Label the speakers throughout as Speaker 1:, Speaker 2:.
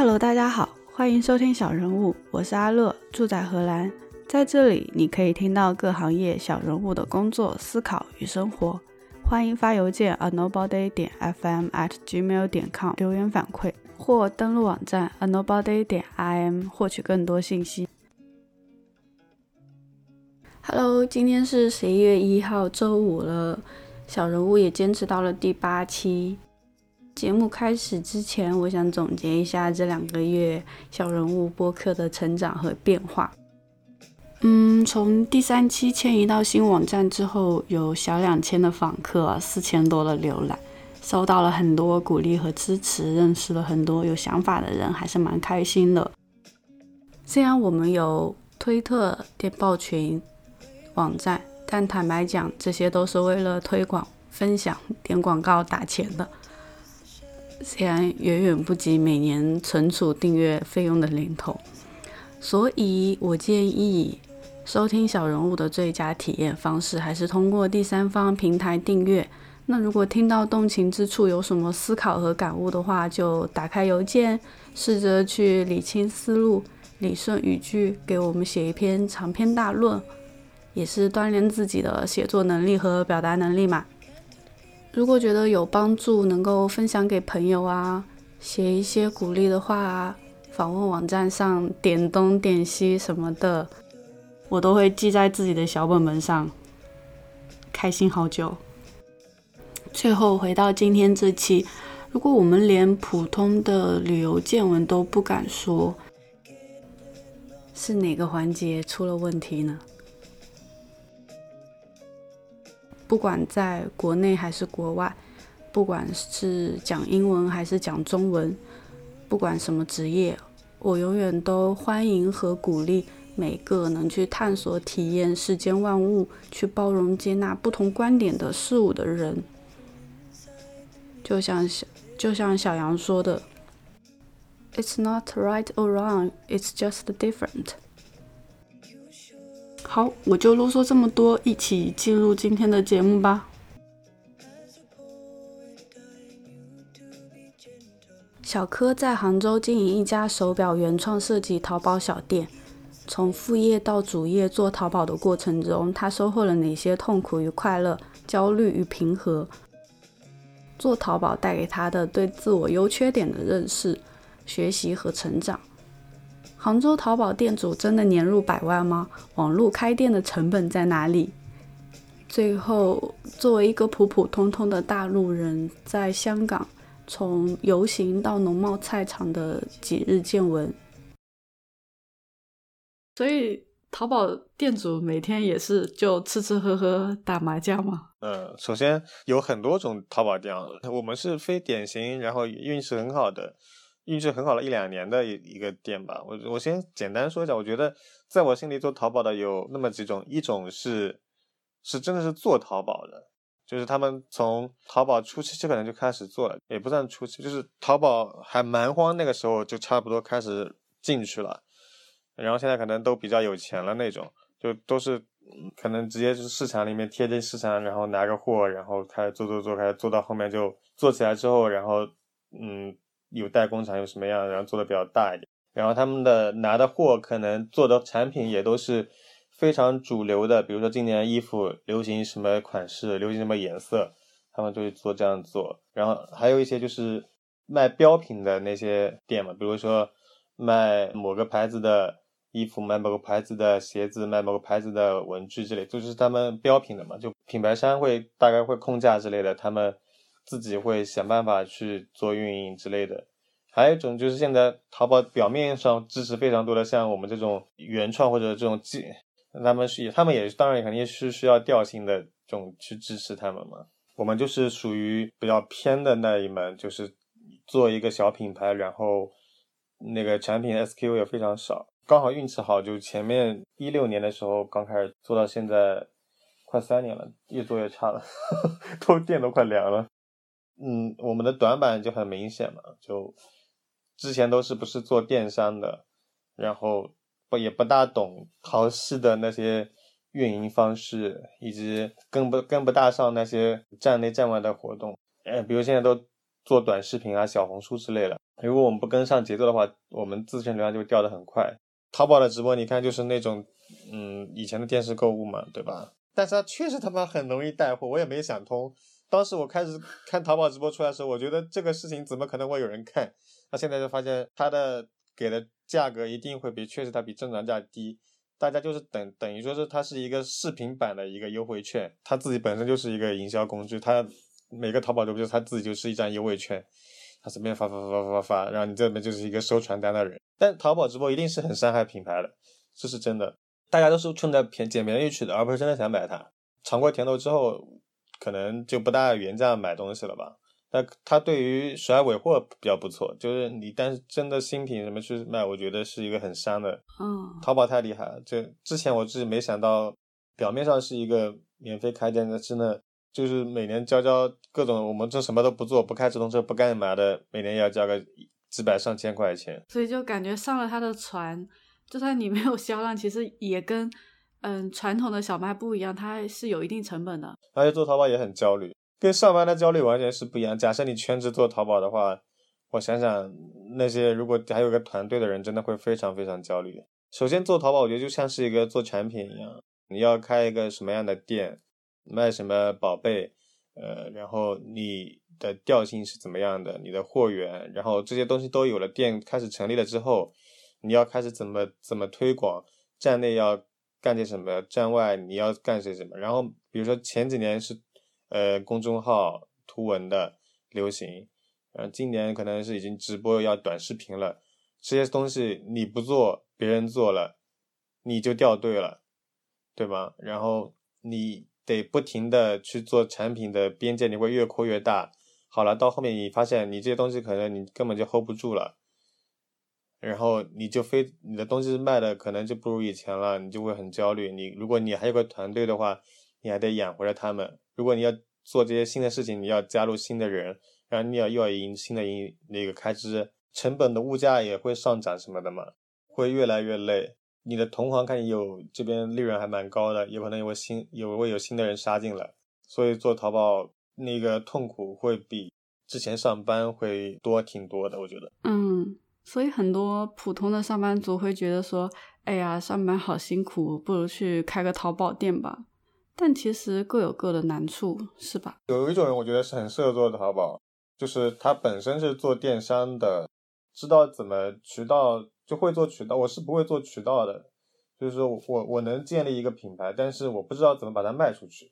Speaker 1: Hello，大家好，欢迎收听小人物，我是阿乐，住在荷兰，在这里你可以听到各行业小人物的工作、思考与生活。欢迎发邮件 a nobody 点 fm at gmail 点 com 留言反馈，或登录网站 a nobody 点 im 获取更多信息。Hello，今天是十一月一号，周五了。小人物也坚持到了第八期。节目开始之前，我想总结一下这两个月小人物播客的成长和变化。嗯，从第三期迁移到新网站之后，有小两千的访客，四千多的浏览，收到了很多鼓励和支持，认识了很多有想法的人，还是蛮开心的。虽然我们有推特、电报群。网站，但坦白讲，这些都是为了推广、分享、点广告、打钱的，虽然远远不及每年存储订阅费用的零头。所以我建议，收听小人物的最佳体验方式还是通过第三方平台订阅。那如果听到动情之处，有什么思考和感悟的话，就打开邮件，试着去理清思路、理顺语句，给我们写一篇长篇大论。也是锻炼自己的写作能力和表达能力嘛。如果觉得有帮助，能够分享给朋友啊，写一些鼓励的话啊，访问网站上点东点西什么的，我都会记在自己的小本本上，开心好久。最后回到今天这期，如果我们连普通的旅游见闻都不敢说，是哪个环节出了问题呢？不管在国内还是国外，不管是讲英文还是讲中文，不管什么职业，我永远都欢迎和鼓励每个能去探索、体验世间万物、去包容、接纳不同观点的事物的人。就像小就像小杨说的：“It's not right or wrong, it's just different。”好，我就啰嗦这么多，一起进入今天的节目吧。小柯在杭州经营一家手表原创设计淘宝小店，从副业到主业做淘宝的过程中，他收获了哪些痛苦与快乐、焦虑与平和？做淘宝带给他的对自我优缺点的认识、学习和成长。杭州淘宝店主真的年入百万吗？网络开店的成本在哪里？最后，作为一个普普通通的大陆人，在香港从游行到农贸菜场的几日见闻。所以，淘宝店主每天也是就吃吃喝喝打麻将吗？
Speaker 2: 嗯，首先有很多种淘宝店，我们是非典型，然后运气很好的。运气很好了一两年的一一个店吧，我我先简单说一下，我觉得在我心里做淘宝的有那么几种，一种是是真的是做淘宝的，就是他们从淘宝初期就可能就开始做了，也不算初期，就是淘宝还蛮荒那个时候就差不多开始进去了，然后现在可能都比较有钱了那种，就都是可能直接就是市场里面贴近市场，然后拿个货，然后开始做做做，开始做到后面就做起来之后，然后嗯。有代工厂有什么样，然后做的比较大一点，然后他们的拿的货可能做的产品也都是非常主流的，比如说今年衣服流行什么款式，流行什么颜色，他们就会做这样做。然后还有一些就是卖标品的那些店嘛，比如说卖某个牌子的衣服，卖某个牌子的鞋子，卖某个牌子的文具之类，就是他们标品的嘛，就品牌商会大概会控价之类的，他们。自己会想办法去做运营之类的，还有一种就是现在淘宝表面上支持非常多的，像我们这种原创或者这种技，他们是他们也当然肯定是需要调性的这种去支持他们嘛。我们就是属于比较偏的那一门，就是做一个小品牌，然后那个产品 SKU 也非常少，刚好运气好，就前面一六年的时候刚开始做到现在快三年了，越做越差了，都店都快凉了。嗯，我们的短板就很明显嘛，就之前都是不是做电商的，然后不也不大懂淘系的那些运营方式，以及跟不跟不大上那些站内站外的活动。哎，比如现在都做短视频啊、小红书之类的。如果我们不跟上节奏的话，我们自身流量就会掉得很快。淘宝的直播，你看就是那种，嗯，以前的电视购物嘛，对吧？但是它确实他妈很容易带货，我也没想通。当时我开始看淘宝直播出来的时候，我觉得这个事情怎么可能会有人看？那现在就发现它的给的价格一定会比确实它比正常价低，大家就是等等于说是它是一个视频版的一个优惠券，它自己本身就是一个营销工具，它每个淘宝直播它自己就是一张优惠券，它随便发发发发发发，然后你这边就是一个收传单的人。但淘宝直播一定是很伤害品牌的，这是真的，大家都是冲着便捡便宜去的，而不是真的想买它。尝过甜头之后。可能就不大原价买东西了吧？那他对于甩尾货比较不错，就是你但是真的新品什么去卖，我觉得是一个很伤的。
Speaker 1: 嗯，
Speaker 2: 淘宝太厉害了，就之前我自己没想到，表面上是一个免费开店的，真的就是每年交交各种，我们这什么都不做，不开直通车，不干嘛的，每年要交个几百上千块钱。
Speaker 1: 所以就感觉上了他的船，就算你没有销量，其实也跟。嗯，传统的小卖部一样，它是有一定成本的。
Speaker 2: 而且做淘宝也很焦虑，跟上班的焦虑完全是不一样。假设你全职做淘宝的话，我想想，那些如果还有个团队的人，真的会非常非常焦虑。首先做淘宝，我觉得就像是一个做产品一样，你要开一个什么样的店，卖什么宝贝，呃，然后你的调性是怎么样的，你的货源，然后这些东西都有了，店开始成立了之后，你要开始怎么怎么推广，站内要。干点什么？站外你要干些什么？然后比如说前几年是，呃，公众号图文的流行，呃，今年可能是已经直播要短视频了。这些东西你不做，别人做了，你就掉队了，对吧？然后你得不停的去做产品的边界，你会越扩越大。好了，到后面你发现你这些东西可能你根本就 hold 不住了。然后你就非你的东西卖的可能就不如以前了，你就会很焦虑。你如果你还有个团队的话，你还得养活着他们。如果你要做这些新的事情，你要加入新的人，然后你要又要营新的营那个开支，成本的物价也会上涨什么的嘛，会越来越累。你的同行看你有这边利润还蛮高的，有可能有新有会有新的人杀进来，所以做淘宝那个痛苦会比之前上班会多挺多的，我觉得。
Speaker 1: 嗯。所以很多普通的上班族会觉得说：“哎呀，上班好辛苦，不如去开个淘宝店吧。”但其实各有各的难处，是吧？
Speaker 2: 有一种人我觉得是很适合做淘宝，就是他本身是做电商的，知道怎么渠道就会做渠道。我是不会做渠道的，就是说我我能建立一个品牌，但是我不知道怎么把它卖出去。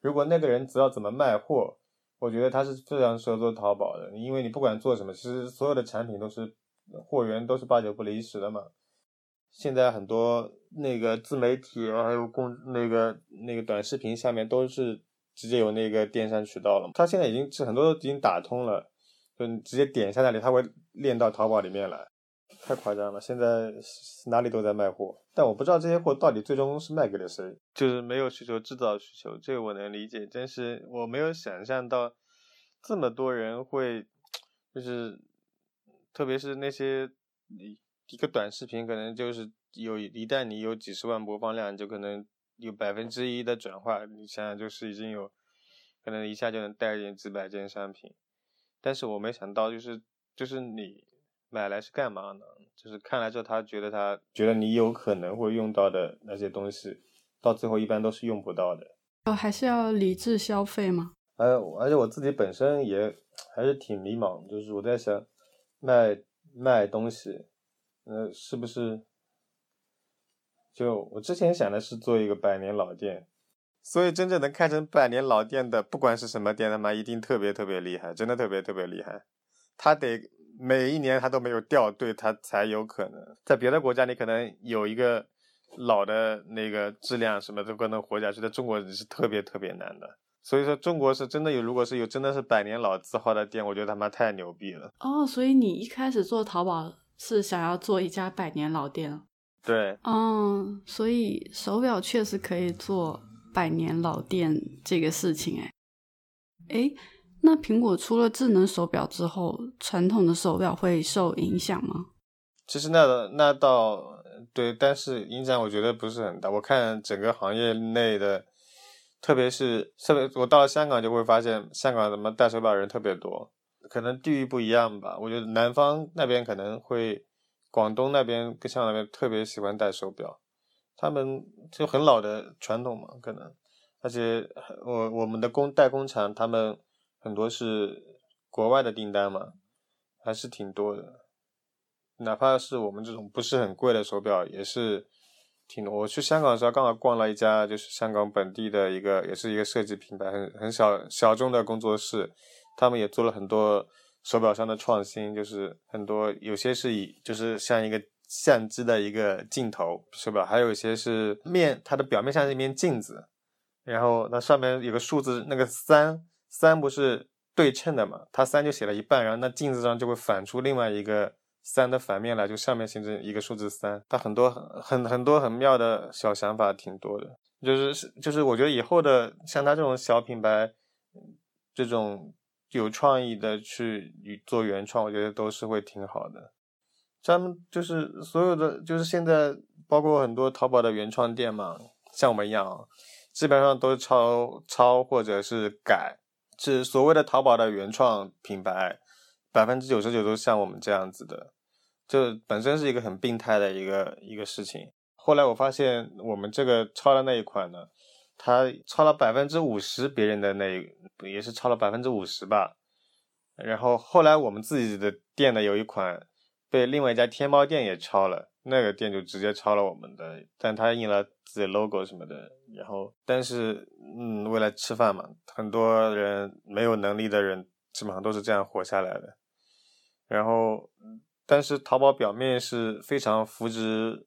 Speaker 2: 如果那个人知道怎么卖货，我觉得他是非常适合做淘宝的，因为你不管做什么，其实所有的产品都是。货源都是八九不离十的嘛。现在很多那个自媒体，还有公那个那个短视频下面都是直接有那个电商渠道了。它现在已经是很多都已经打通了，就你直接点一下那里，它会链到淘宝里面来。太夸张了，现在哪里都在卖货，但我不知道这些货到底最终是卖给了谁。就是没有需求制造需求，这个我能理解，但是我没有想象到这么多人会就是。特别是那些一一个短视频，可能就是有一旦你有几十万播放量，就可能有百分之一的转化。你想想，就是已经有可能一下就能带进几百件商品。但是我没想到，就是就是你买来是干嘛呢？就是看来之后，他觉得他觉得你有可能会用到的那些东西，到最后一般都是用不到的。
Speaker 1: 哦，还是要理智消费嘛？
Speaker 2: 呃，而且我自己本身也还是挺迷茫，就是我在想。卖卖东西，呃，是不是？就我之前想的是做一个百年老店，所以真正能开成百年老店的，不管是什么店，他妈一定特别特别厉害，真的特别特别厉害。他得每一年他都没有掉队，他才有可能。在别的国家，你可能有一个老的那个质量什么都可能活下去，在中国人是特别特别难的。所以说，中国是真的有，如果是有真的是百年老字号的店，我觉得他妈太牛逼了。
Speaker 1: 哦，所以你一开始做淘宝是想要做一家百年老店？
Speaker 2: 对。
Speaker 1: 嗯，所以手表确实可以做百年老店这个事情，哎，哎，那苹果出了智能手表之后，传统的手表会受影响吗？
Speaker 2: 其实那那倒对，但是影响我觉得不是很大。我看整个行业内的。特别是特别，我到了香港就会发现，香港怎么戴手表人特别多，可能地域不一样吧。我觉得南方那边可能会，广东那边跟香港那边特别喜欢戴手表，他们就很老的传统嘛，可能。而且我我们的工代工厂，他们很多是国外的订单嘛，还是挺多的。哪怕是我们这种不是很贵的手表，也是。我去香港的时候，刚好逛了一家，就是香港本地的一个，也是一个设计品牌，很很小小众的工作室。他们也做了很多手表上的创新，就是很多有些是以就是像一个相机的一个镜头手表，还有一些是面，它的表面像是一面镜子，然后那上面有个数字，那个三三不是对称的嘛？它三就写了一半，然后那镜子上就会反出另外一个。三的反面来，就上面形成一个数字三，它很多很很多很妙的小想法，挺多的。就是是就是我觉得以后的像他这种小品牌，这种有创意的去做原创，我觉得都是会挺好的。咱们就是所有的，就是现在包括很多淘宝的原创店嘛，像我们一样，基本上都是抄抄或者是改，是所谓的淘宝的原创品牌。百分之九十九都像我们这样子的，就本身是一个很病态的一个一个事情。后来我发现，我们这个抄的那一款呢，它抄了百分之五十别人的那也是抄了百分之五十吧。然后后来我们自己的店呢，有一款被另外一家天猫店也抄了，那个店就直接抄了我们的，但他印了自己 logo 什么的。然后，但是嗯，为了吃饭嘛，很多人没有能力的人，基本上都是这样活下来的。然后，但是淘宝表面是非常扶植，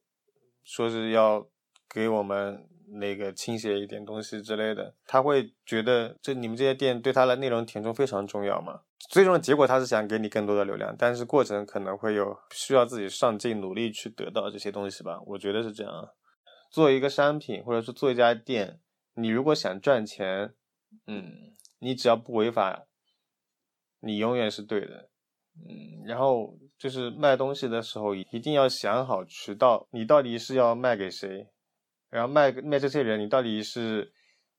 Speaker 2: 说是要给我们那个倾斜一点东西之类的，他会觉得这你们这些店对他的内容填充非常重要嘛？最终的结果他是想给你更多的流量，但是过程可能会有需要自己上进努力去得到这些东西吧？我觉得是这样。做一个商品或者是做一家店，你如果想赚钱，嗯，你只要不违法，你永远是对的。嗯，然后就是卖东西的时候，一定要想好渠道，你到底是要卖给谁，然后卖卖这些人，你到底是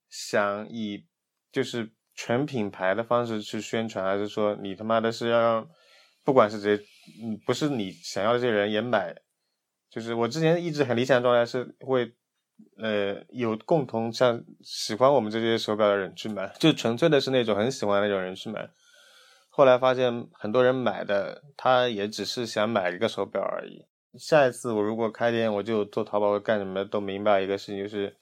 Speaker 2: 想以就是全品牌的方式去宣传，还是说你他妈的是要让不管是谁，嗯，不是你想要的这些人也买？就是我之前一直很理想的状态是会，呃，有共同像喜欢我们这些手表的人去买，就纯粹的是那种很喜欢那种人去买。后来发现很多人买的，他也只是想买一个手表而已。下一次我如果开店，我就做淘宝干什么都明白一个事情，就是，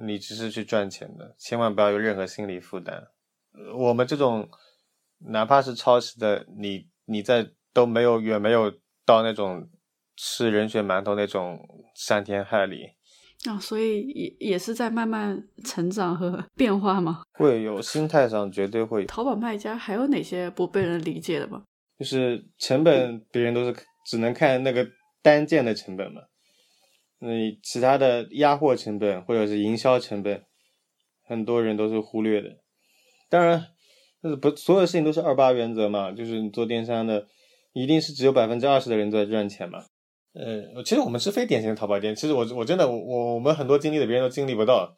Speaker 2: 你只是去赚钱的，千万不要有任何心理负担。我们这种哪怕是超市的，你你在都没有远没有到那种吃人血馒头那种伤天害理。
Speaker 1: 啊，所以也也是在慢慢成长和 变化吗？
Speaker 2: 会有心态上绝对会。
Speaker 1: 淘宝卖家还有哪些不被人理解的吗？
Speaker 2: 就是成本，别人都是只能看那个单件的成本嘛。嗯，其他的压货成本或者是营销成本，很多人都是忽略的。当然，就是不所有事情都是二八原则嘛，就是你做电商的，一定是只有百分之二十的人在赚钱嘛。呃，其实我们是非典型的淘宝店。其实我我真的我我们很多经历的别人都经历不到。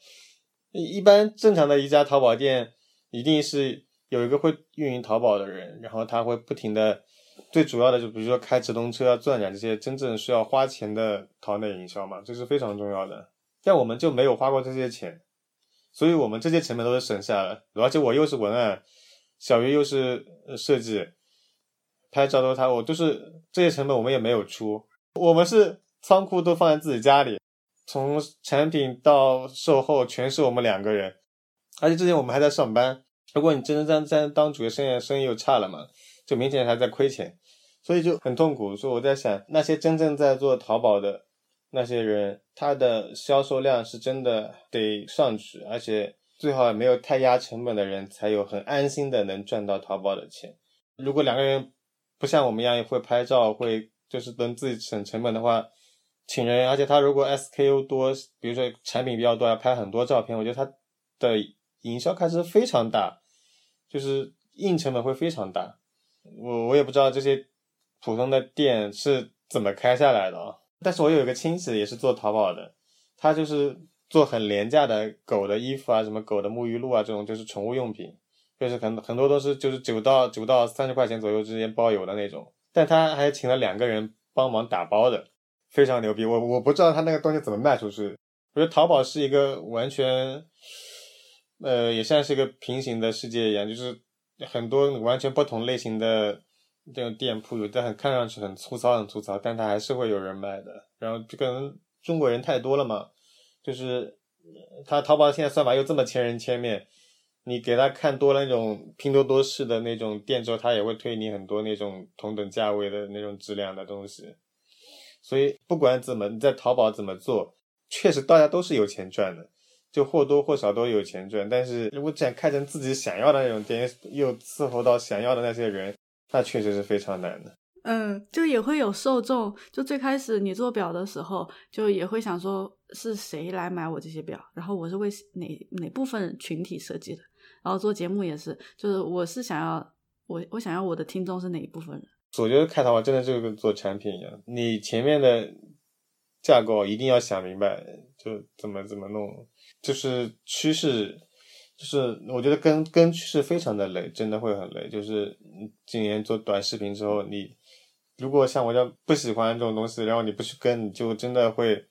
Speaker 2: 一般正常的一家淘宝店，一定是有一个会运营淘宝的人，然后他会不停的，最主要的就比如说开直通车啊、钻展这些真正需要花钱的淘内营销嘛，这是非常重要的。但我们就没有花过这些钱，所以我们这些成本都是省下了。而且我又是文案，小鱼又是设计，拍照都是他，我都是这些成本我们也没有出。我们是仓库都放在自己家里，从产品到售后全是我们两个人，而且之前我们还在上班。如果你真真在当主业，生意生意又差了嘛，就明显还在亏钱，所以就很痛苦。所以我在想，那些真正在做淘宝的那些人，他的销售量是真的得上去，而且最好也没有太压成本的人，才有很安心的能赚到淘宝的钱。如果两个人不像我们一样会拍照，会。就是能自己省成本的话，请人，而且他如果 SKU 多，比如说产品比较多，要拍很多照片，我觉得他的营销开支非常大，就是硬成本会非常大。我我也不知道这些普通的店是怎么开下来的啊。但是我有一个亲戚也是做淘宝的，他就是做很廉价的狗的衣服啊，什么狗的沐浴露啊这种，就是宠物用品，就是很很多都是就是九到九到三十块钱左右之间包邮的那种，但他还请了两个人帮忙打包的，非常牛逼。我我不知道他那个东西怎么卖出去。我觉得淘宝是一个完全，呃，也像是一个平行的世界一样，就是很多完全不同类型的这种店铺，有的很看上去很粗糙很粗糙，但它还是会有人买的。然后可能中国人太多了嘛，就是他淘宝现在算法又这么千人千面。你给他看多了那种拼多多式的那种店之后，他也会推你很多那种同等价位的那种质量的东西。所以不管怎么你在淘宝怎么做，确实大家都是有钱赚的，就或多或少都有钱赚。但是如果想开成自己想要的那种店，又伺候到想要的那些人，那确实是非常难的。
Speaker 1: 嗯，就也会有受众。就最开始你做表的时候，就也会想说是谁来买我这些表，然后我是为哪哪部分群体设计的。然后做节目也是，就是我是想要我我想要我的听众是哪一部分人？
Speaker 2: 我觉得开淘宝真的就跟做产品一样，你前面的架构一定要想明白，就怎么怎么弄，就是趋势，就是我觉得跟跟趋势非常的累，真的会很累。就是今年做短视频之后，你如果像我这样不喜欢这种东西，然后你不去跟，你就真的会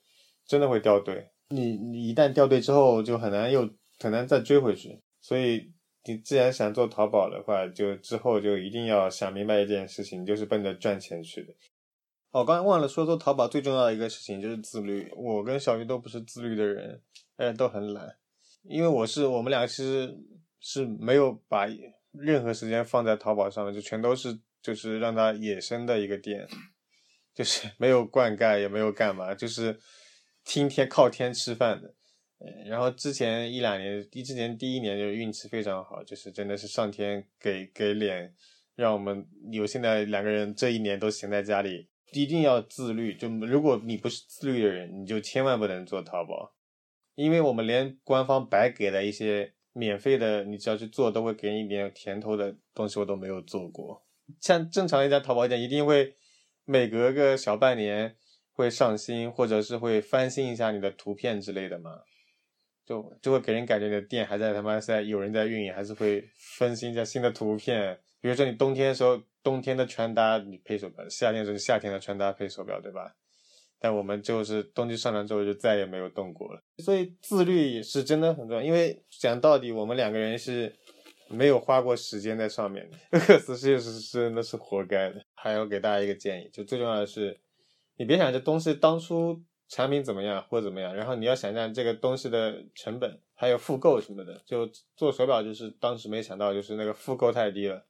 Speaker 2: 真的会掉队。你你一旦掉队之后，就很难又很难再追回去。所以，你既然想做淘宝的话，就之后就一定要想明白一件事情，就是奔着赚钱去的。哦，刚才忘了说，做淘宝最重要的一个事情就是自律。我跟小鱼都不是自律的人，哎，都很懒。因为我是我们俩其实是没有把任何时间放在淘宝上面，就全都是就是让它野生的一个店，就是没有灌溉，也没有干嘛，就是听天靠天吃饭的。然后之前一两年，一之前第一年就运气非常好，就是真的是上天给给脸，让我们有现在两个人这一年都闲在家里，一定要自律。就如果你不是自律的人，你就千万不能做淘宝，因为我们连官方白给的一些免费的，你只要去做都会给你一点甜头的东西，我都没有做过。像正常一家淘宝店，一定会每隔个小半年会上新，或者是会翻新一下你的图片之类的嘛。就就会给人感觉你的店还在他妈在有人在运营，还是会更新一下新的图片。比如说你冬天的时候，冬天的穿搭你配手表；夏天是夏天的穿搭配手表，对吧？但我们就是冬季上完之后就再也没有动过了。所以自律是真的很重要，因为讲到底我们两个人是没有花过时间在上面的，饿死确实是真的是活该的。还要给大家一个建议，就最重要的是，你别想这东西当初。产品怎么样或者怎么样，然后你要想象这个东西的成本，还有复购什么的。就做手表，就是当时没想到，就是那个复购太低了，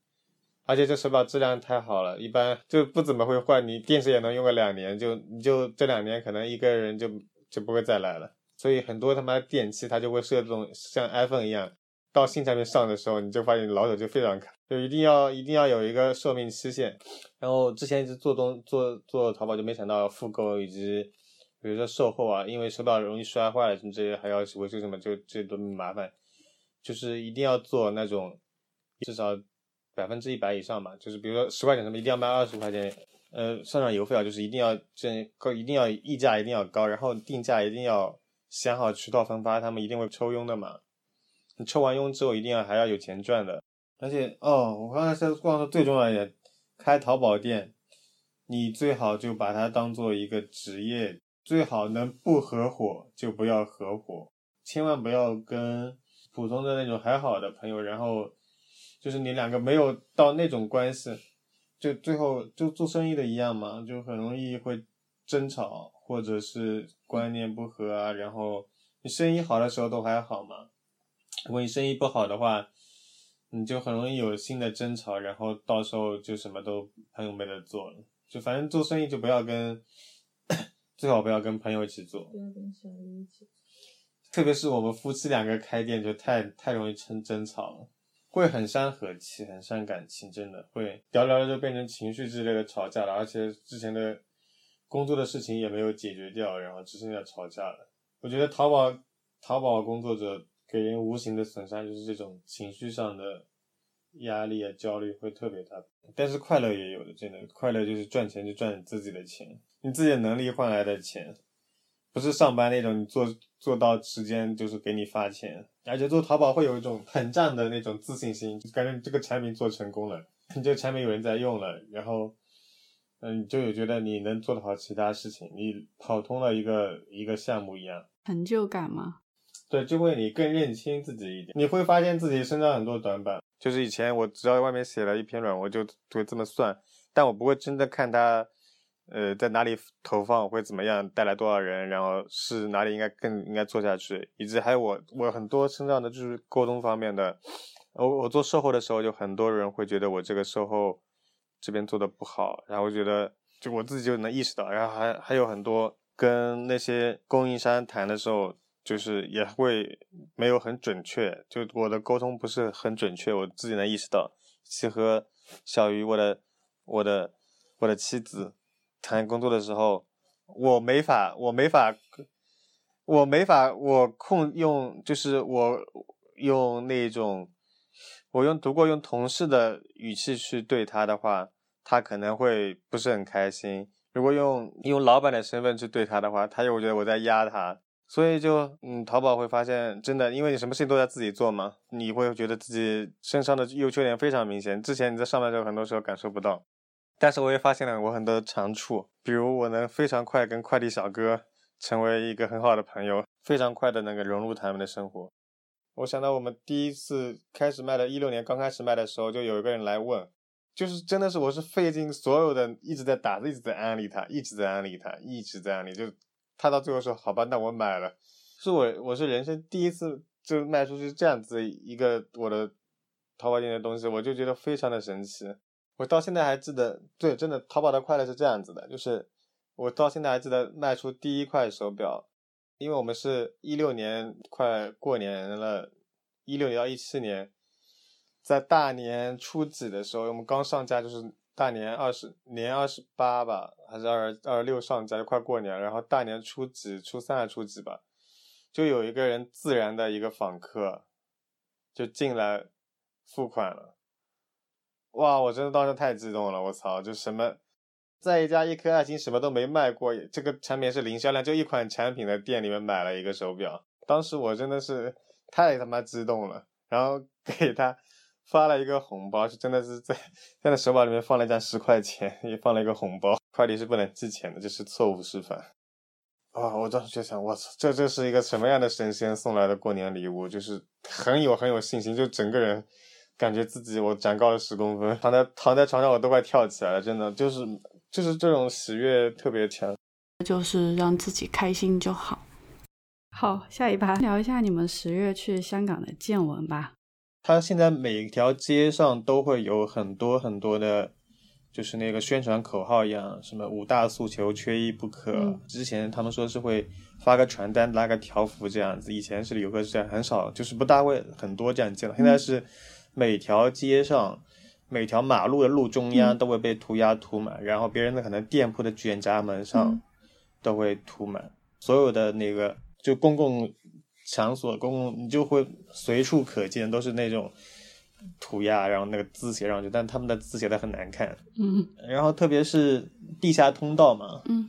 Speaker 2: 而且这手表质量太好了，一般就不怎么会坏，你电池也能用个两年，就你就这两年可能一个人就就不会再来了。所以很多他妈电器它就会设这种像 iPhone 一样，到新产品上的时候，你就发现老手就非常卡，就一定要一定要有一个寿命期限。然后之前一直做东做做淘宝，就没想到复购以及。比如说售后啊，因为手表容易摔坏了什么这些，还要维修什么，就这都麻烦。就是一定要做那种至少百分之一百以上嘛。就是比如说十块钱什么，一定要卖二十块钱。呃，上上邮费啊，就是一定要这高，一定要溢价一定要高，然后定价一定要想好渠道分发，他们一定会抽佣的嘛。你抽完佣之后，一定要还要有钱赚的。而且哦，我刚才在逛的最重要一点，开淘宝店，你最好就把它当做一个职业。最好能不合伙就不要合伙，千万不要跟普通的那种还好的朋友，然后就是你两个没有到那种关系，就最后就做生意的一样嘛，就很容易会争吵或者是观念不合啊。然后你生意好的时候都还好嘛，如果你生意不好的话，你就很容易有新的争吵，然后到时候就什么都朋友没得做了。就反正做生意就不要跟。最好不要跟朋友一起做，
Speaker 1: 不要跟小鱼一起。
Speaker 2: 特别是我们夫妻两个开店，就太太容易成争吵了，会很伤和气，很伤感情，真的会聊聊着就变成情绪之类的吵架了。而且之前的工作的事情也没有解决掉，然后只剩下吵架了。我觉得淘宝淘宝工作者给人无形的损伤就是这种情绪上的压力啊、焦虑会特别大，但是快乐也有的，真的快乐就是赚钱就赚你自己的钱。你自己的能力换来的钱，不是上班那种，你做做到时间就是给你发钱，而且做淘宝会有一种膨胀的那种自信心，就感觉你这个产品做成功了，你 这个产品有人在用了，然后，嗯，就有觉得你能做得好其他事情，你跑通了一个一个项目一样，
Speaker 1: 成就感吗？
Speaker 2: 对，就会你更认清自己一点，你会发现自己身上很多短板。就是以前我只要外面写了一篇软文，就会这么算，但我不会真的看它，呃，在哪里投放会怎么样，带来多少人，然后是哪里应该更应该做下去，以及还有我我很多身上的就是沟通方面的，我我做售后的时候，就很多人会觉得我这个售后这边做的不好，然后我觉得就我自己就能意识到，然后还还有很多跟那些供应商谈的时候。就是也会没有很准确，就我的沟通不是很准确，我自己能意识到。去和小鱼，我的我的我的妻子谈工作的时候，我没法，我没法，我没法，我控用，就是我用那种，我用如果用同事的语气去对他的话，他可能会不是很开心。如果用用老板的身份去对他的话，他又觉得我在压他。所以就嗯，淘宝会发现真的，因为你什么事情都在自己做嘛，你会觉得自己身上的优缺点非常明显。之前你在上班的时候，很多时候感受不到，但是我也发现了我很多长处，比如我能非常快跟快递小哥成为一个很好的朋友，非常快的那个融入他们的生活。我想到我们第一次开始卖的，一六年刚开始卖的时候，就有一个人来问，就是真的是我是费尽所有的一直在打，一直在安利他，一直在安利他，一直在安利就。他到最后说：“好吧，那我买了。”是我我是人生第一次就卖出去这样子一个我的淘宝店的东西，我就觉得非常的神奇。我到现在还记得，对，真的淘宝的快乐是这样子的，就是我到现在还记得卖出第一块手表，因为我们是一六年快过年了，一六年到一七年，在大年初几的时候，我们刚上架就是。大年二十年二十八吧，还是二二十六上家，就快过年了。然后大年初几、初三还初几吧，就有一个人自然的一个访客就进来付款了。哇，我真的当时太激动了，我操！就什么在一家一颗爱心什么都没卖过，这个产品是零销量，就一款产品的店里面买了一个手表。当时我真的是太他妈激动了，然后给他。发了一个红包，是真的是在在那手表里面放了一张十块钱，也放了一个红包。快递是不能寄钱的，这是错误示范。啊，我当时就想，我操，这这是一个什么样的神仙送来的过年礼物？就是很有很有信心，就整个人感觉自己我长高了十公分，躺在躺在床上我都快跳起来了，真的就是就是这种喜悦特别强，
Speaker 1: 就是让自己开心就好。好，下一趴聊一下你们十月去香港的见闻吧。
Speaker 2: 它现在每条街上都会有很多很多的，就是那个宣传口号一样，什么五大诉求缺一不可。之前他们说是会发个传单、拉个条幅这样子，以前是游客是这样，很少，就是不大会很多这样见到。现在是每条街上、每条马路的路中央都会被涂鸦涂满，然后别人的可能店铺的卷闸门上都会涂满，所有的那个就公共。场所公共你就会随处可见都是那种涂鸦，然后那个字写上去，但他们的字写的很难看。
Speaker 1: 嗯，
Speaker 2: 然后特别是地下通道嘛，
Speaker 1: 嗯，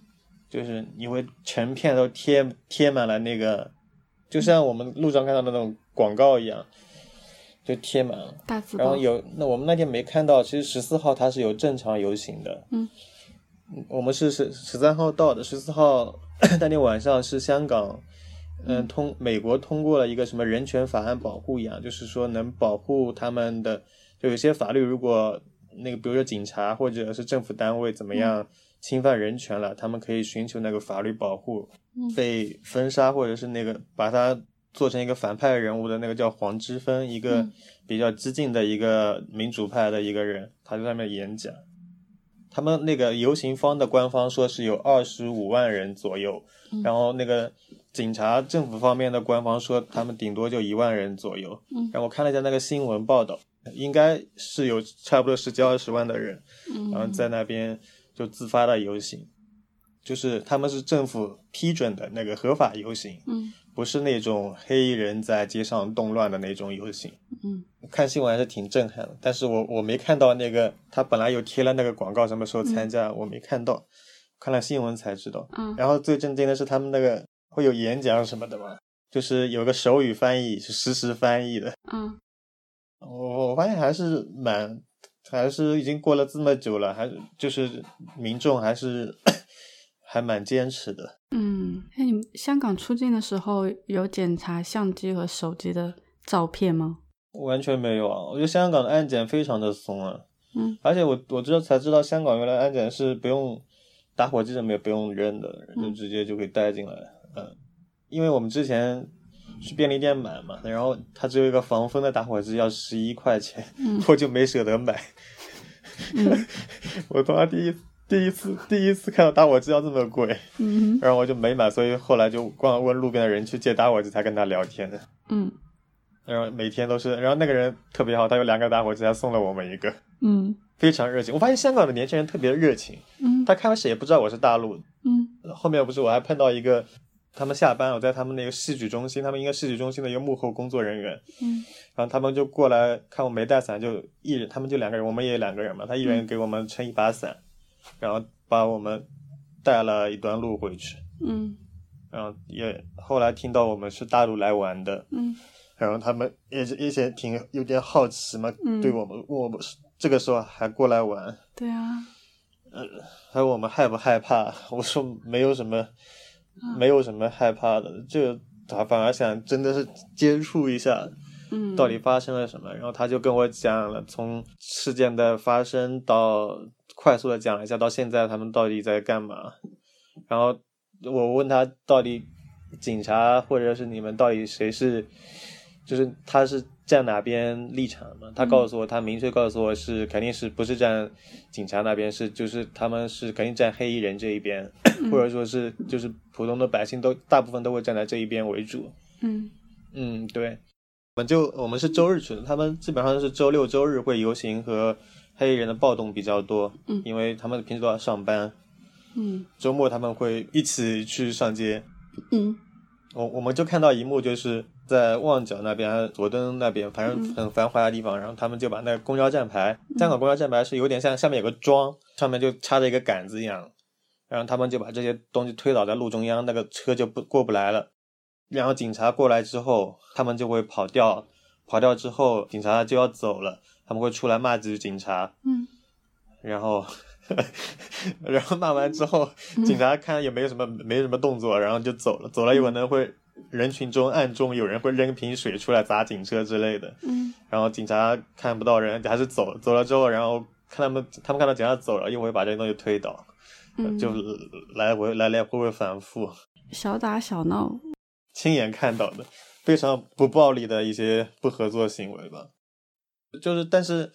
Speaker 2: 就是你会成片都贴贴满了那个，就像我们路上看到的那种广告一样，就贴满了
Speaker 1: 大字
Speaker 2: 然后有那我们那天没看到，其实十四号它是有正常游行的。
Speaker 1: 嗯，
Speaker 2: 我们是十十三号到的，十四号 那天晚上是香港。嗯，通美国通过了一个什么人权法案保护一样，就是说能保护他们的，就有些法律如果那个比如说警察或者是政府单位怎么样侵犯人权了，他们可以寻求那个法律保护。被封杀或者是那个把他做成一个反派人物的那个叫黄之锋，一个比较激进的一个民主派的一个人，他在上面演讲。他们那个游行方的官方说是有二十五万人左右，然后那个。警察政府方面的官方说，他们顶多就一万人左右。
Speaker 1: 嗯，
Speaker 2: 然后我看了一下那个新闻报道，应该是有差不多十几二十万的人，然后在那边就自发的游行，就是他们是政府批准的那个合法游行，
Speaker 1: 嗯，
Speaker 2: 不是那种黑衣人在街上动乱的那种游行。
Speaker 1: 嗯，
Speaker 2: 看新闻还是挺震撼的，但是我我没看到那个他本来有贴了那个广告，什么时候参加我没看到，看了新闻才知道。
Speaker 1: 嗯，
Speaker 2: 然后最震惊的是他们那个。会有演讲什么的吗，就是有个手语翻译是实时翻译的。
Speaker 1: 嗯，
Speaker 2: 我我发现还是蛮，还是已经过了这么久了，还是就是民众还是 还蛮坚持的。
Speaker 1: 嗯，那，你们香港出境的时候有检查相机和手机的照片吗？
Speaker 2: 完全没有啊！我觉得香港的安检非常的松啊。
Speaker 1: 嗯，
Speaker 2: 而且我我知道才知道，香港原来安检是不用打火机什么也不用扔的，就
Speaker 1: 嗯
Speaker 2: 直接就可以带进来。嗯，因为我们之前去便利店买嘛，然后它只有一个防风的打火机，要十一块钱，
Speaker 1: 嗯
Speaker 2: 我就没舍得买。
Speaker 1: 嗯
Speaker 2: 我他妈第一第一次第一次看到打火机要这么贵，
Speaker 1: 嗯
Speaker 2: 然后我就没买，所以后来就光问路边的人去借打火机才跟他聊天的。
Speaker 1: 嗯
Speaker 2: 然后每天都是，然后那个人特别好，他有两个打火机，还送了我们一个，
Speaker 1: 嗯
Speaker 2: 非常热情。我发现香港的年轻人特别热情，
Speaker 1: 嗯
Speaker 2: 他开始也不知道我是大陆，
Speaker 1: 嗯
Speaker 2: 后面不是我还碰到一个，他们下班我在他们那个戏剧中心，他们应该戏剧中心的一个幕后工作人员，
Speaker 1: 嗯。
Speaker 2: 然后他们就过来看我没带伞，就一人他们就两个人，我们也两个人嘛，他一人给我们撑一把伞，然后把我们带了一段路回去，
Speaker 1: 嗯。
Speaker 2: 然后也后来听到我们是大陆来玩的，
Speaker 1: 嗯。
Speaker 2: 然后他们也是也些挺有点好奇嘛，
Speaker 1: 嗯。
Speaker 2: 对我们问我们是这个时候还过来玩，
Speaker 1: 对啊，呃
Speaker 2: 还问我们害不害怕？我说没有什么，没有什么害怕的，就他反而想真的是接触一下
Speaker 1: 嗯
Speaker 2: 到底发生了什么。然后他就跟我讲了从事件的发生到快速的讲了一下到现在他们到底在干嘛。然后我问他到底警察或者是你们到底谁是，就是他是站哪边立场嘛？他告诉我，他明确告诉我是肯定是不是站警察那边，是就是他们是肯定站黑衣人这一边，或者说是就是普通的百姓都大部分都会站在这一边为主。
Speaker 1: 嗯。
Speaker 2: 嗯，对，我们就我们是周日去的，他们基本上是周六周日会游行和黑衣人的暴动比较多，
Speaker 1: 嗯。
Speaker 2: 因为他们平时都要上班，
Speaker 1: 嗯。
Speaker 2: 周末他们会一起去上街。
Speaker 1: 嗯。
Speaker 2: 我我们就看到一幕，就是在旺角那边、佐敦那边，反正很繁华的地方，然后他们就把那个公交站牌，香港公交站牌是有点像下面有个桩，上面就插着一个杆子一样，然后他们就把这些东西推倒在路中央，那个车就不过不来了。然后警察过来之后，他们就会跑掉，跑掉之后，警察就要走了，他们会出来骂几句警察，
Speaker 1: 嗯
Speaker 2: 然后，然后骂完之后，警察看也没有什么没什么动作，然后就走了。走了有可能会人群中暗中有人会扔瓶水出来砸警车之类的，
Speaker 1: 嗯
Speaker 2: 然后警察看不到人，还是走。走了之后，然后看他们他们看到警察走了，又会把这些东西推倒，
Speaker 1: 嗯，
Speaker 2: 就来回来来回回反复，
Speaker 1: 小打小闹。
Speaker 2: 亲眼看到的，非常不暴力的一些不合作行为吧。就是，但是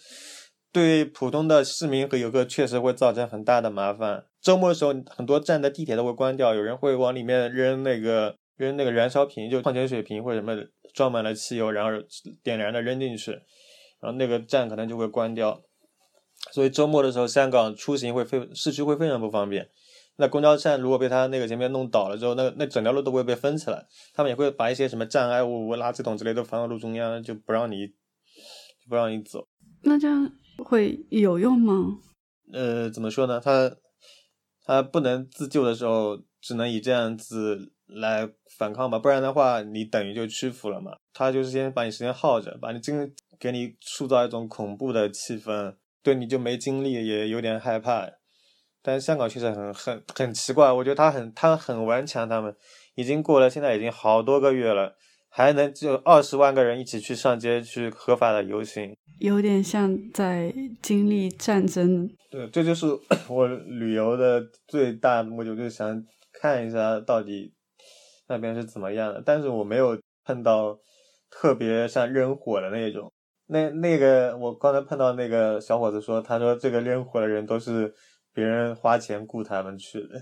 Speaker 2: 对普通的市民和游客确实会造成很大的麻烦。周末的时候，很多站的地铁都会关掉，有人会往里面扔那个扔那个燃烧瓶，就矿泉水瓶或者什么装满了汽油，然后点燃了扔进去，然后那个站可能就会关掉。所以周末的时候，香港出行会非市区会非常不方便。那公交站如果被他那个前面弄倒了之后，那那整条路都会被封起来。他们也会把一些什么障碍物、垃圾桶之类都放到路中央，就不让你就不让你走。
Speaker 1: 那这样会有用吗？
Speaker 2: 呃，怎么说呢？他他不能自救的时候，只能以这样子来反抗吧，不然的话，你等于就屈服了嘛。他就是先把你时间耗着，把你精给你塑造一种恐怖的气氛，对你就没精力，也有点害怕。但是香港确实很很很奇怪，我觉得他很他很顽强，他们已经过了，现在已经好多个月了，还能就二十万个人一起去上街去合法的游行。
Speaker 1: 有点像在经历战争。
Speaker 2: 对，这就是我旅游的最大的目的，我就想看一下到底那边是怎么样的。但是我没有碰到特别像扔火的那种。那那个我刚才碰到那个小伙子说，他说这个扔火的人都是别人花钱雇他们去的，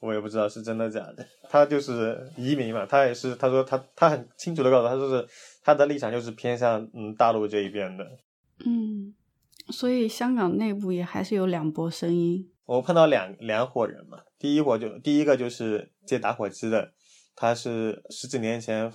Speaker 2: 我也不知道是真的假的。他就是移民嘛，他也是他说他他很清楚的告诉我他说是他的立场就是偏向嗯大陆这一边的。
Speaker 1: 嗯，所以香港内部也还是有两波声音。
Speaker 2: 我碰到两两伙人嘛，第一伙就第一个就是接打火机的，他是十几年前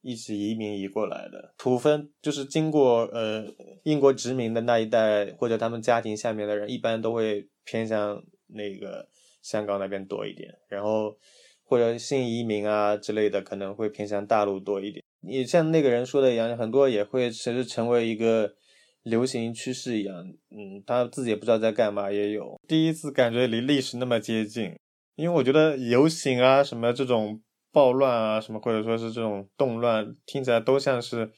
Speaker 2: 一起移民移过来的，土分就是经过呃英国殖民的那一代或者他们家庭下面的人，一般都会偏向那个香港那边多一点，然后或者新移民啊之类的，可能会偏向大陆多一点。你像那个人说的一样，很多也会其实成为一个流行趋势一样。嗯，他自己也不知道在干嘛，也有第一次感觉离历史那么接近。因为我觉得游行啊什么这种暴乱啊什么，或者说是这种动乱，听起来都像是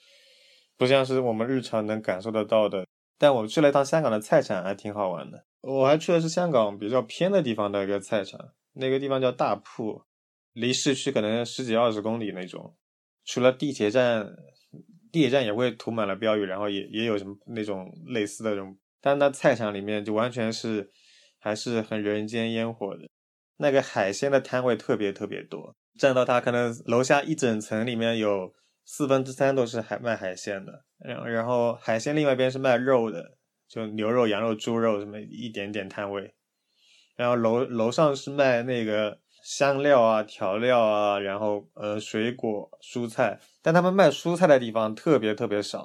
Speaker 2: 不像是我们日常能感受得到的。但我去了一趟香港的菜场，还挺好玩的。我还去的是香港比较偏的地方的一个菜场，那个地方叫大埔，离市区可能十几二十公里那种。除了地铁站，地铁站也会涂满了标语，然后也也有什么那种类似的这种，但那菜场里面就完全是还是很人间烟火的。那个海鲜的摊位特别特别多，站到它可能楼下一整层里面有四分之三都是海卖海鲜的，然然后海鲜另外一边是卖肉的。就牛肉、羊肉、猪肉什么一点点摊位，然后楼楼上是卖那个香料啊、调料啊，然后呃水果、蔬菜，但他们卖蔬菜的地方特别特别少。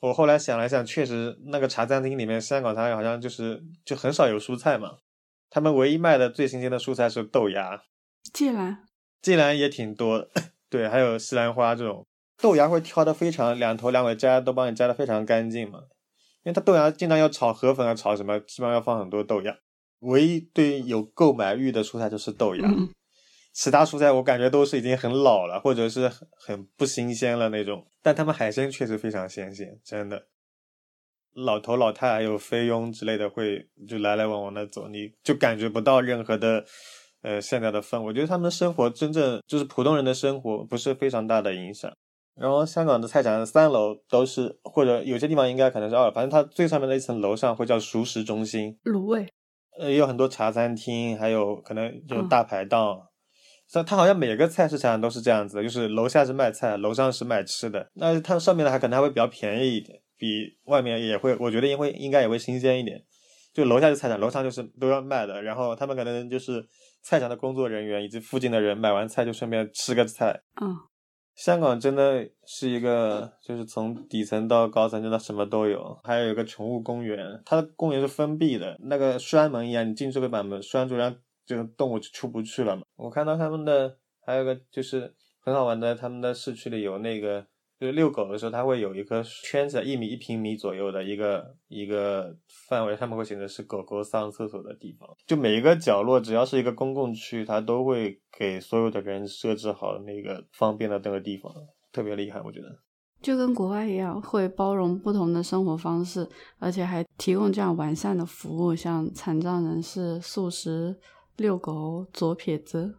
Speaker 2: 我后来想了想，确实那个茶餐厅里面，香港茶好像就是就很少有蔬菜嘛。他们唯一卖的最新鲜的蔬菜是豆芽、
Speaker 1: 芥兰，
Speaker 2: 芥兰也挺多，对，还有西兰花这种。豆芽会挑的非常两头两尾摘，都帮你摘的非常干净嘛。因为它豆芽经常要炒河粉啊，炒什么，基本上要放很多豆芽。唯一对有购买欲的蔬菜就是豆芽，其他蔬菜我感觉都是已经很老了，或者是很很不新鲜了那种。但他们海参确实非常新鲜，真的。老头老太还有菲佣之类的会就来来往往的走，你就感觉不到任何的呃现在的氛围。我觉得他们生活真正就是普通人的生活，不是非常大的影响。然后香港的菜场三楼都是，或者有些地方应该可能是二，反正它最上面的一层楼上会叫熟食中心，
Speaker 1: 卤味，
Speaker 2: 呃，也有很多茶餐厅，还有可能有大排档。像它好像每个菜市场都是这样子，就是楼下是卖菜，楼上是卖吃的。那它上面的还可能还会比较便宜一点，比外面也会，我觉得也会应该也会新鲜一点。就楼下是菜场，楼上就是都要卖的。然后他们可能就是菜场的工作人员以及附近的人买完菜就顺便吃个菜。
Speaker 1: 嗯。
Speaker 2: 香港真的是一个，就是从底层到高层，真的什么都有。还有一个宠物公园，它的公园是封闭的，那个栓门一样，你进去会把门栓住，然后这个动物就出不去了嘛。我看到他们的还有个就是很好玩的，他们的市区里有那个。就是遛狗的时候，它会有一个圈子，一米一平米左右的一个一个范围，他们会写的是狗狗上厕所的地方。就每一个角落，只要是一个公共区，它都会给所有的人设置好那个方便的那个地方，特别厉害，我觉得。
Speaker 1: 就跟国外一样，会包容不同的生活方式，而且还提供这样完善的服务，像残障人士、素食、遛狗、左撇子。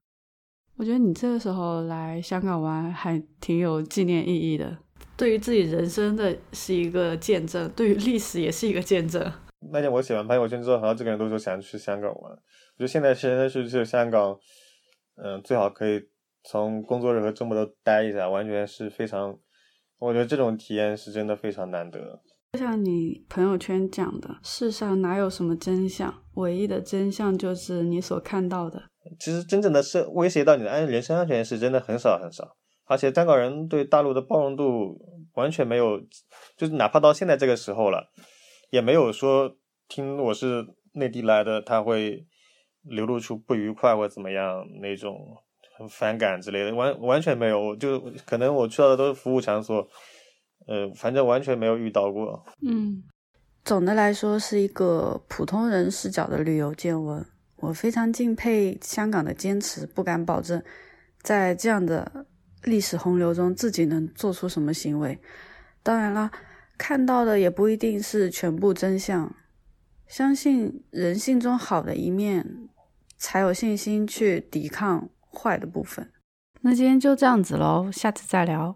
Speaker 1: 我觉得你这个时候来香港玩还挺有纪念意义的，对于自己人生的是一个见证，对于历史也是一个见证。
Speaker 2: 那天我写完朋友圈之后，好像这个人都说想去香港玩。我觉得现在真的是去香港，嗯，最好可以从工作日和周末都待一下，完全是非常，我觉得这种体验是真的非常难得。
Speaker 1: 就像你朋友圈讲的，世上哪有什么真相，唯一的真相就是你所看到的。
Speaker 2: 其实真正的是威胁到你的安人身安全是真的很少很少，而且香港人对大陆的包容度完全没有，就是哪怕到现在这个时候了，也没有说听我是内地来的，他会流露出不愉快或怎么样那种很反感之类的，完完全没有，就可能我去到的都是服务场所。呃，反正完全没有遇到过。
Speaker 1: 嗯，总的来说是一个普通人视角的旅游见闻。我非常敬佩香港的坚持，不敢保证在这样的历史洪流中自己能做出什么行为。当然了，看到的也不一定是全部真相。相信人性中好的一面，才有信心去抵抗坏的部分。那今天就这样子喽，下次再聊。